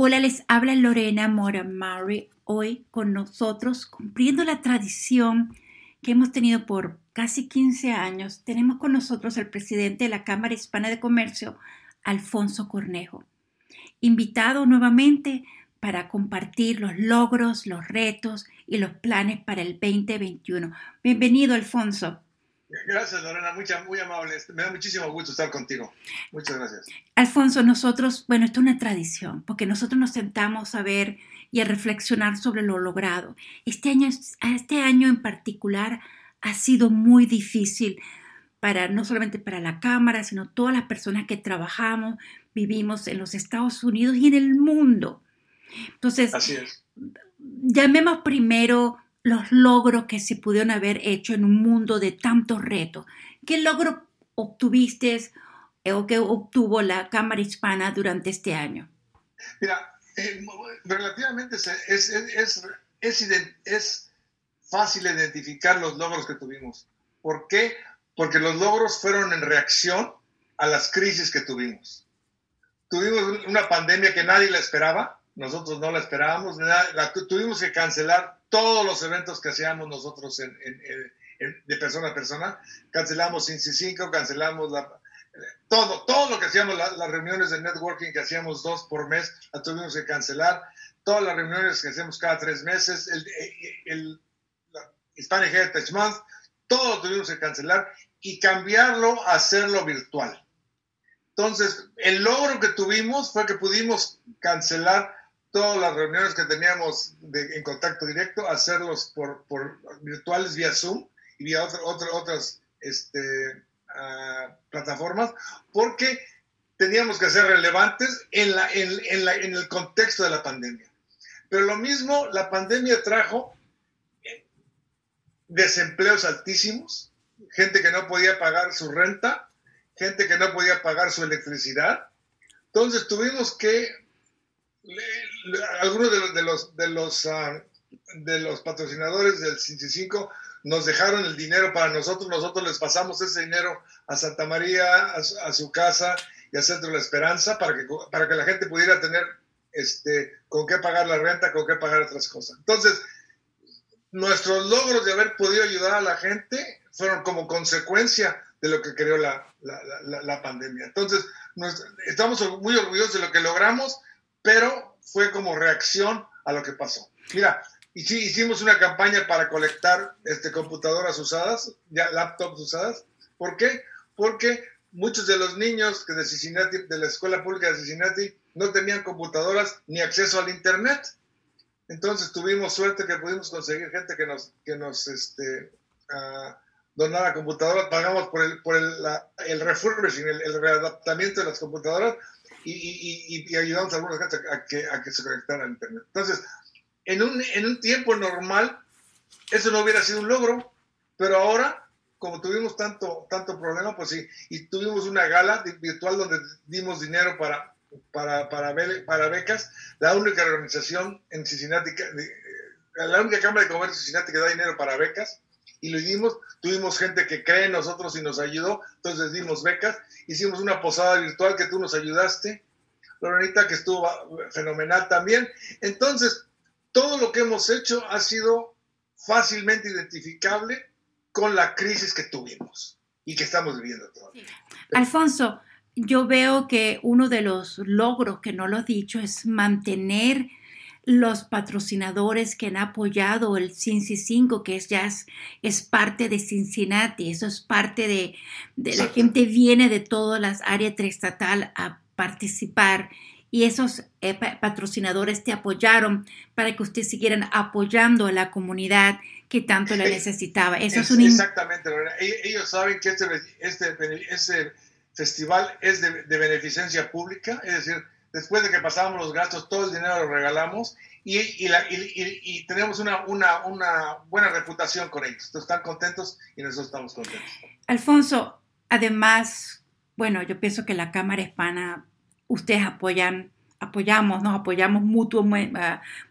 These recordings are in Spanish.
Hola, les habla Lorena Mora Murray, hoy con nosotros, cumpliendo la tradición que hemos tenido por casi 15 años. Tenemos con nosotros al presidente de la Cámara Hispana de Comercio, Alfonso Cornejo, invitado nuevamente para compartir los logros, los retos y los planes para el 2021. Bienvenido, Alfonso. Gracias, Lorena, muy amable. Me da muchísimo gusto estar contigo. Muchas gracias. Alfonso, nosotros, bueno, esto es una tradición, porque nosotros nos sentamos a ver y a reflexionar sobre lo logrado. Este año, este año en particular ha sido muy difícil para no solamente para la Cámara, sino todas las personas que trabajamos, vivimos en los Estados Unidos y en el mundo. Entonces, llamemos primero los logros que se pudieron haber hecho en un mundo de tantos retos. ¿Qué logro obtuviste eh, o qué obtuvo la Cámara Hispana durante este año? Mira, eh, relativamente es, es, es, es, fácil identificar los logros que tuvimos. ¿Por qué? Porque los logros fueron en reacción a las crisis que tuvimos. Tuvimos una pandemia que nadie la esperaba, nosotros no la esperábamos, la, tuvimos que cancelar todos los eventos que hacíamos nosotros en, en, de persona a persona. Cancelamos Cincy 5, cancelamos la, todo, todo lo que hacíamos, las reuniones de networking que hacíamos dos por mes, las tuvimos que cancelar. Todas las reuniones que hacemos cada tres meses, el, el, Hispanic Heritage Month, todo lo tuvimos que cancelar y cambiarlo a hacerlo virtual. Entonces, el logro que tuvimos fue que pudimos cancelar todas las reuniones que teníamos en contacto directo, hacerlos por, por, virtuales vía Zoom y vía otras este, uh, plataformas, porque teníamos que ser relevantes en, la, en, la, en, el contexto de la pandemia. Pero lo mismo, la pandemia trajo desempleos altísimos, gente que no podía pagar su renta, gente que no podía pagar su electricidad. Entonces tuvimos que algunos de los, de los, de los, uh, de los patrocinadores del 55 nos dejaron el dinero para nosotros, nosotros les pasamos ese dinero a Santa María, a, a su casa y al Centro de la Esperanza para que, para que la gente pudiera tener este, con qué pagar la renta, con qué pagar otras cosas. Entonces, nuestros logros de haber podido ayudar a la gente fueron como consecuencia de lo que creó la, la, la, la pandemia. Entonces, estamos muy orgullosos de lo que logramos pero fue como reacción a lo que pasó. Mira, y sí, hicimos una campaña para colectar este, computadoras usadas, ya laptops usadas. ¿Por qué? Porque muchos de los niños que de Cincinnati, de la escuela pública de Cincinnati, no tenían computadoras ni acceso al internet. Entonces tuvimos suerte que pudimos conseguir gente que nos, que nos este, uh, donara computadoras, pagamos por el, por el, el refurbishing, el, el readaptamiento de las computadoras y, y, ayudamos a algunos gente a que, a que se conectaran al Internet. Entonces, en un, en un tiempo normal, eso no hubiera sido un logro, pero ahora, como tuvimos tanto, tanto problema, pues sí, y tuvimos una gala virtual donde dimos dinero para, para, para, para becas, la única organización en Cincinnati, la única Cámara de Comercio de Cincinnati que da dinero para becas, y lo hicimos. Tuvimos gente que cree en nosotros y nos ayudó, entonces dimos becas. Hicimos una posada virtual que tú nos ayudaste, Lorenita, que estuvo fenomenal también. Entonces, todo lo que hemos hecho ha sido fácilmente identificable con la crisis que tuvimos y que estamos viviendo todavía. Alfonso, yo veo que uno de los logros que no lo he dicho es mantener los patrocinadores que han apoyado el Cincy 5, que es ya es, parte de Cincinnati, eso es parte de, de la gente viene de todas las áreas triestatal a participar y esos eh, patrocinadores te apoyaron para que ustedes siguieran apoyando a la comunidad que tanto la necesitaba. Eso es, un... Exactamente, ellos saben que este, este, este festival es de, de beneficencia pública, es decir, después de que pasamos los gastos, todo el dinero lo regalamos y, y, tenemos una, buena reputación con ellos. Entonces están contentos y nosotros estamos contentos. Alfonso, además, bueno, yo pienso que la Cámara Hispana, ustedes apoyan, apoyamos, nos apoyamos mutuo, uh,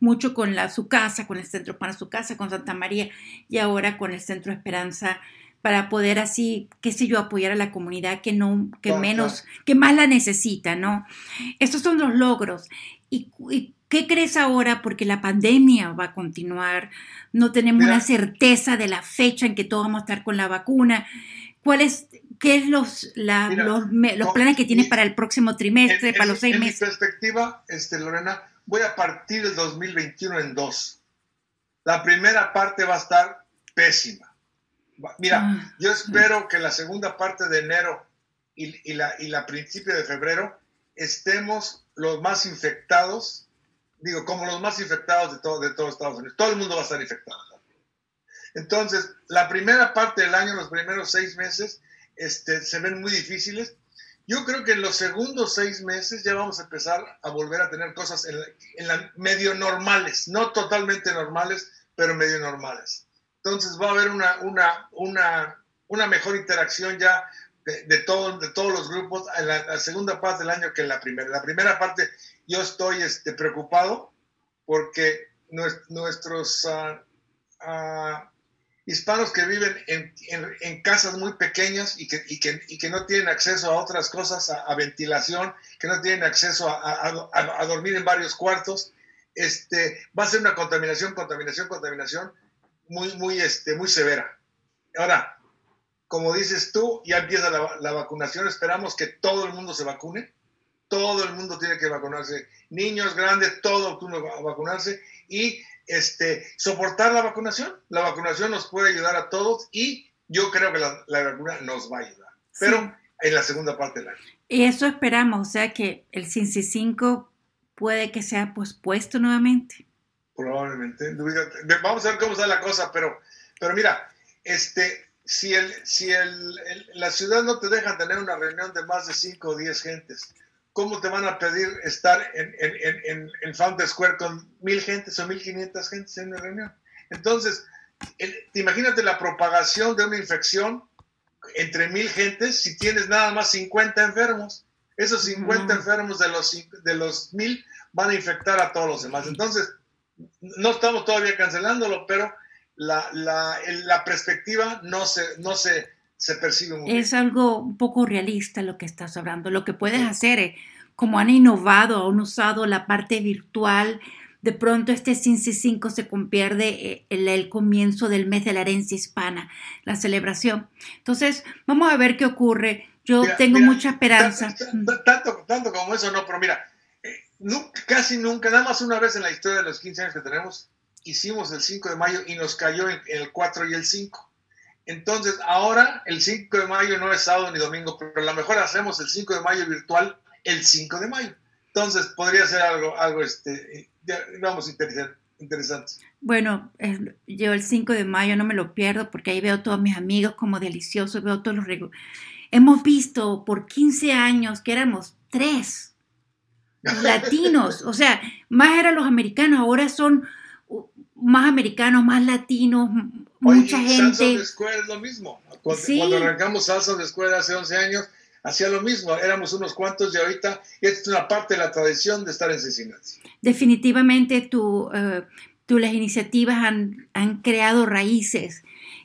mucho con la, su casa, con el Centro para su casa, con Santa María y ahora con el Centro Esperanza para poder así, qué sé yo, apoyar a la comunidad que no, que menos, que más la necesita, ¿no? Estos son los logros. ¿Y, qué crees ahora? Porque la pandemia va a continuar, no tenemos una certeza de la fecha en que todos vamos a estar con la vacuna. ¿Cuál es, ¿Qué es los, los, planes que tienes para el próximo trimestre, para los seis meses? En mi perspectiva, este, Lorena, voy a partir del 2021 en dos. La primera parte va a estar pésima. Mira, ah. yo espero que la segunda parte de enero y, la, y la principio de febrero estemos los más infectados, digo, como los más infectados de todo, de todo Estados Unidos. Todo el mundo va a estar infectado. Entonces, la primera parte del año, los primeros seis meses, este, se ven muy difíciles. Yo creo que en los segundos seis meses ya vamos a empezar a volver a tener cosas en, la, medio normales, no totalmente normales, pero medio normales. Entonces va a haber una, una, una, una mejor interacción ya de, de, todo, de todos los grupos en la, segunda parte del año que en la primera. La primera parte yo estoy este, preocupado porque nuestros uh, uh, hispanos que viven en, en, casas muy pequeñas y que, y, que, y que, no tienen acceso a otras cosas, a, ventilación, que no tienen acceso a, a, dormir en varios cuartos, este, va a ser una contaminación, contaminación, contaminación muy, muy, este, muy severa. Ahora, como dices tú, ya empieza la, la vacunación, esperamos que todo el mundo se vacune, todo el mundo tiene que vacunarse, niños, grandes, todo el mundo va a vacunarse y este, soportar la vacunación. La vacunación nos puede ayudar a todos y yo creo que la, vacuna nos va a ayudar, pero en la segunda parte del año. Y eso esperamos, o sea que el CINCI 5 puede que sea pospuesto nuevamente. Probablemente. Vamos a ver cómo está la cosa, pero, pero mira, este, si, el, si el, la ciudad no te deja tener una reunión de más de 5 o 10 gentes, ¿cómo te van a pedir estar en, en, en, Founder Square con mil gentes o mil quinientas gentes en una reunión? Entonces, imagínate la propagación de una infección entre mil gentes si tienes nada más 50 enfermos. Esos 50 enfermos de los, de los mil van a infectar a todos los demás. Entonces, no estamos todavía cancelándolo, pero la, la, la perspectiva no se, no se, se percibe muy Es algo un poco realista lo que estás hablando. Lo que puedes hacer es, como han innovado, han usado la parte virtual, de pronto este CINCI 5 se convierte en el, comienzo del mes de la herencia hispana, la celebración. Entonces, vamos a ver qué ocurre. Yo tengo mucha esperanza. Tanto, tanto, como eso no, pero mira, casi nunca, nada más una vez en la historia de los 15 años que tenemos, hicimos el 5 de mayo y nos cayó en el 4 y el 5. Entonces, ahora el 5 de mayo no es sábado ni domingo, pero a lo mejor hacemos el 5 de mayo virtual el 5 de mayo. Entonces, podría ser algo, algo este, vamos, interesante. Bueno, yo el 5 de mayo no me lo pierdo porque ahí veo a todos mis amigos como deliciosos, veo todos los regalos. Hemos visto por 15 años que éramos tres latinos, o sea, más eran los americanos, ahora son más americanos, más latinos, mucha gente. Salsa de escuela es lo mismo. Cuando, arrancamos Salsa de escuela hace 11 años, hacía lo mismo, éramos unos cuantos y ahorita es una parte de la tradición de estar en Cincinnati. Definitivamente tu, uh, las iniciativas han, han, creado raíces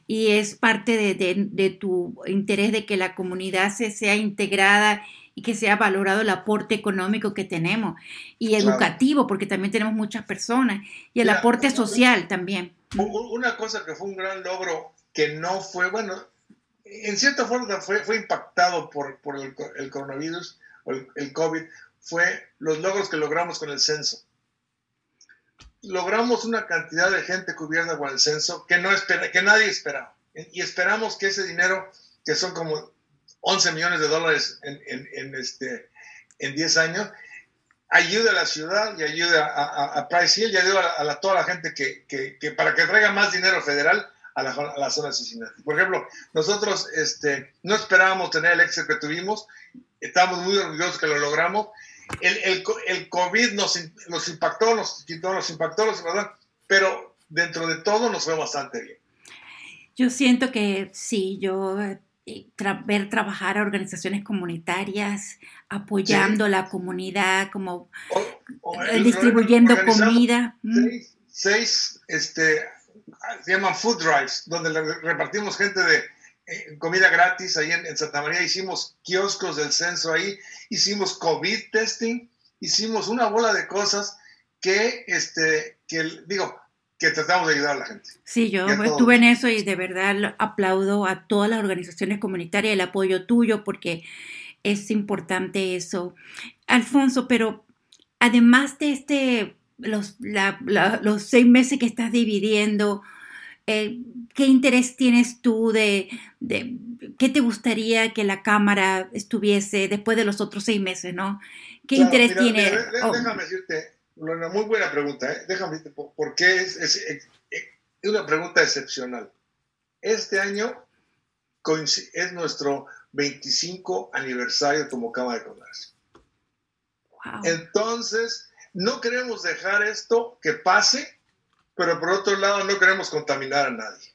y es parte de, de, de, tu interés de que la comunidad se sea integrada y que sea valorado el aporte económico que tenemos y educativo, porque también tenemos muchas personas, y el aporte social también. Una cosa que fue un gran logro que no fue, bueno, en cierta forma fue, fue impactado por, por el, el, coronavirus o el, el, COVID, fue los logros que logramos con el censo. Logramos una cantidad de gente cubierta con el censo que, no espera, que nadie esperaba. Y esperamos que ese dinero, que son como 11 millones de dólares en, en, en este, en 10 años, ayude a la ciudad y ayude a, a, a Price Hill y ayude a, a toda la gente que, que, que, para que traiga más dinero federal a la, a la zona de Cincinnati. Por ejemplo, nosotros este, no esperábamos tener el éxito que tuvimos, estamos muy orgullosos que lo logramos. El, el, el COVID nos, nos, impactó, nos quitó, nos impactó, nos impactó, pero dentro de todo nos fue bastante bien. Yo siento que sí, yo ver trabajar a organizaciones comunitarias, apoyando la comunidad, como distribuyendo comida. Seis, este, se llaman food drives, donde repartimos gente de eh, comida gratis ahí en, Santa María, hicimos kioscos del censo ahí, hicimos COVID testing, hicimos una bola de cosas que, este, que digo, que tratamos de ayudar a la gente. Sí, yo estuve en eso y de verdad aplaudo a todas las organizaciones comunitarias el apoyo tuyo porque es importante eso. Alfonso, pero además de este, los, los seis meses que estás dividiendo, eh, ¿qué interés tienes tú de, de, qué te gustaría que la Cámara estuviese después de los otros seis meses, ¿no? ¿Qué interés tiene? Oh. Déjame decirte, una muy buena pregunta, ¿eh? déjame decirte por, qué es, es, una pregunta excepcional. Este año es nuestro 25 aniversario como Cámara de Comercio. Entonces, no queremos dejar esto que pase pero por otro lado no queremos contaminar a nadie.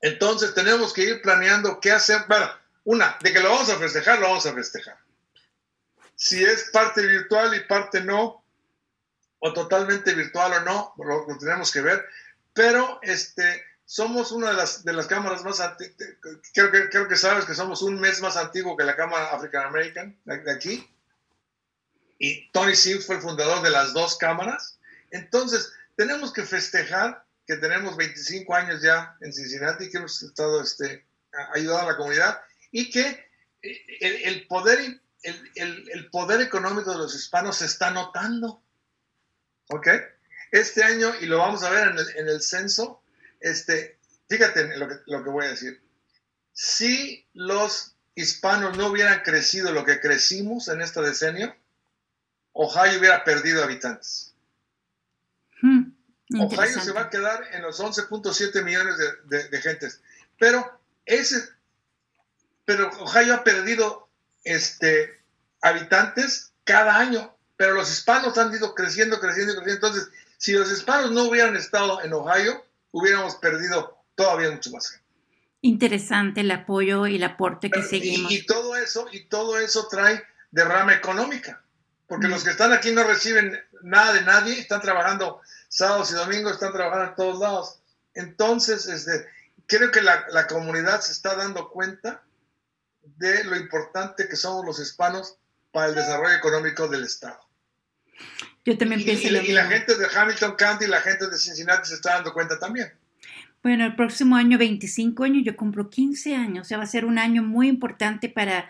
Entonces tenemos que ir planeando qué hacer. Bueno, una, de que lo vamos a festejar, lo vamos a festejar. Si es parte virtual y parte no, o totalmente virtual o no, lo, tenemos que ver. Pero este, somos una de las, de las cámaras más creo que, creo que sabes que somos un mes más antiguo que la Cámara African American de aquí. Y Tony Sims fue el fundador de las dos cámaras. Entonces, tenemos que festejar que tenemos 25 años ya en Cincinnati, que hemos estado este, ayudando a la comunidad y que eh, el, poder, el, poder económico de los hispanos se está notando. ¿Ok? Este año, y lo vamos a ver en el, censo, este, fíjate lo que, lo que voy a decir. Si los hispanos no hubieran crecido lo que crecimos en este decenio, Ohio hubiera perdido habitantes. Hmm, Ohio se va a quedar en los 11.7 millones de, de, gentes. Pero ese, pero Ohio ha perdido este, habitantes cada año, pero los hispanos han ido creciendo, creciendo, creciendo. Entonces, si los hispanos no hubieran estado en Ohio, hubiéramos perdido todavía mucho más gente. Interesante el apoyo y el aporte que seguimos. Y, todo eso, y todo eso trae derrama económica, porque mm. los que están aquí no reciben nada de nadie, están trabajando sábados y domingos, están trabajando en todos lados. Entonces, este, creo que la, comunidad se está dando cuenta de lo importante que somos los hispanos para el desarrollo económico del Estado. Yo también pienso y, y la gente de Hamilton County y la gente de Cincinnati se está dando cuenta también. Bueno, el próximo año, 25 años, yo compro 15 años, o sea, va a ser un año muy importante para,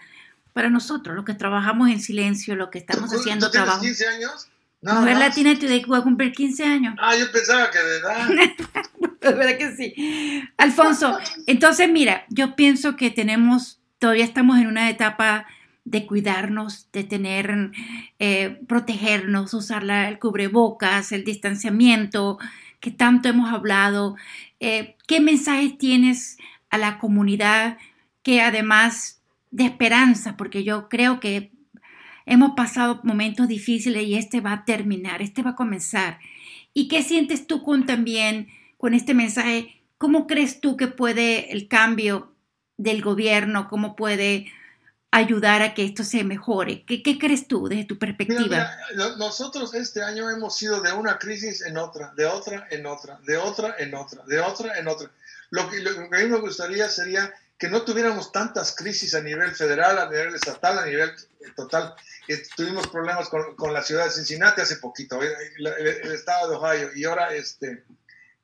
para nosotros, los que trabajamos en silencio, lo que estamos haciendo ¿tú trabajo. 15 años? No, Mujer Latina Today voy a cumplir 15 años. Ah, yo pensaba que de edad. es verdad que sí. Alfonso, entonces mira, yo pienso que tenemos, todavía estamos en una etapa de cuidarnos, de tener, eh, protegernos, usar el cubrebocas, el distanciamiento, que tanto hemos hablado. Eh, ¿Qué mensajes tienes a la comunidad que además de esperanza, porque yo creo que Hemos pasado momentos difíciles y este va a terminar, este va a comenzar. ¿Y qué sientes tú con también con este mensaje? ¿Cómo crees tú que puede el cambio del gobierno, cómo puede ayudar a que esto se mejore? ¿Qué, qué crees tú desde tu perspectiva? nosotros este año hemos sido de una crisis en otra, de otra en otra, de otra en otra, de otra en otra. Lo que, lo que a mí me gustaría sería que no tuviéramos tantas crisis a nivel federal, a nivel estatal, a nivel total. Eh, tuvimos problemas con, con, la ciudad de Cincinnati hace poquito, eh, el, estado de Ohio, y ahora este,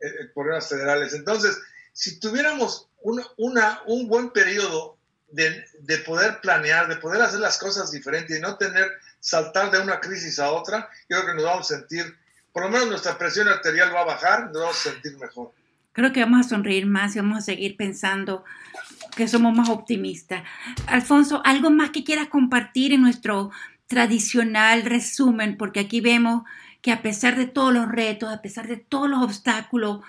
eh, problemas federales. Entonces, si tuviéramos una, un buen periodo de, de, poder planear, de poder hacer las cosas diferentes y no tener, saltar de una crisis a otra, yo creo que nos vamos a sentir, por lo menos nuestra presión arterial va a bajar, nos vamos a sentir mejor. Creo que vamos a sonreír más y vamos a seguir pensando que somos más optimistas. Alfonso, ¿algo más que quieras compartir en nuestro tradicional resumen? Porque aquí vemos que a pesar de todos los retos, a pesar de todos los obstáculos,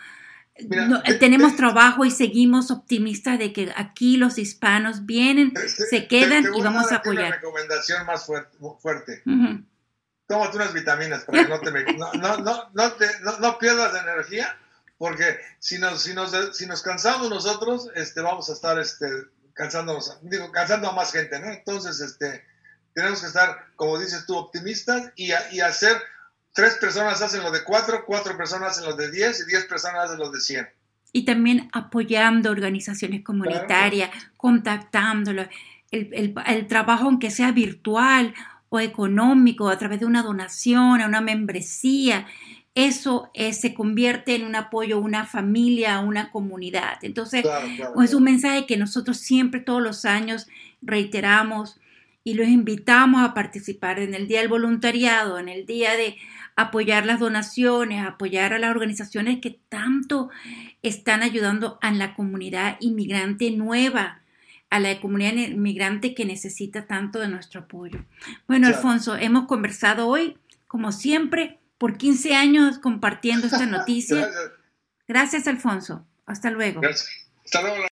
tenemos trabajo y seguimos optimistas de que aquí los hispanos vienen, se quedan y vamos a, apoyar. Una recomendación más fuerte. Tómate unas vitaminas para que no, te, no, no pierdas energía porque si nos, si nos, si nos cansamos nosotros, este, vamos a estar este, cansándonos, digo, cansando a más gente, ¿no? Entonces, este, tenemos que estar, como dices tú, optimistas y, y hacer, tres personas hacen lo de cuatro, cuatro personas hacen lo de diez y diez personas hacen lo de cien. y también apoyando organizaciones comunitarias, contactándolos, el, el, trabajo aunque sea virtual o económico, a través de una donación, a una membresía, eso se convierte en un apoyo una familia, una comunidad. Entonces, es un mensaje que nosotros siempre, todos los años, reiteramos y los invitamos a participar en el Día del Voluntariado, en el Día de apoyar las donaciones, apoyar a las organizaciones que tanto están ayudando a la comunidad inmigrante nueva, a la comunidad inmigrante que necesita tanto de nuestro apoyo. Bueno, Alfonso, hemos conversado hoy, como siempre, por 15 años compartiendo esta noticia. Gracias. Alfonso. Hasta luego. Hasta luego.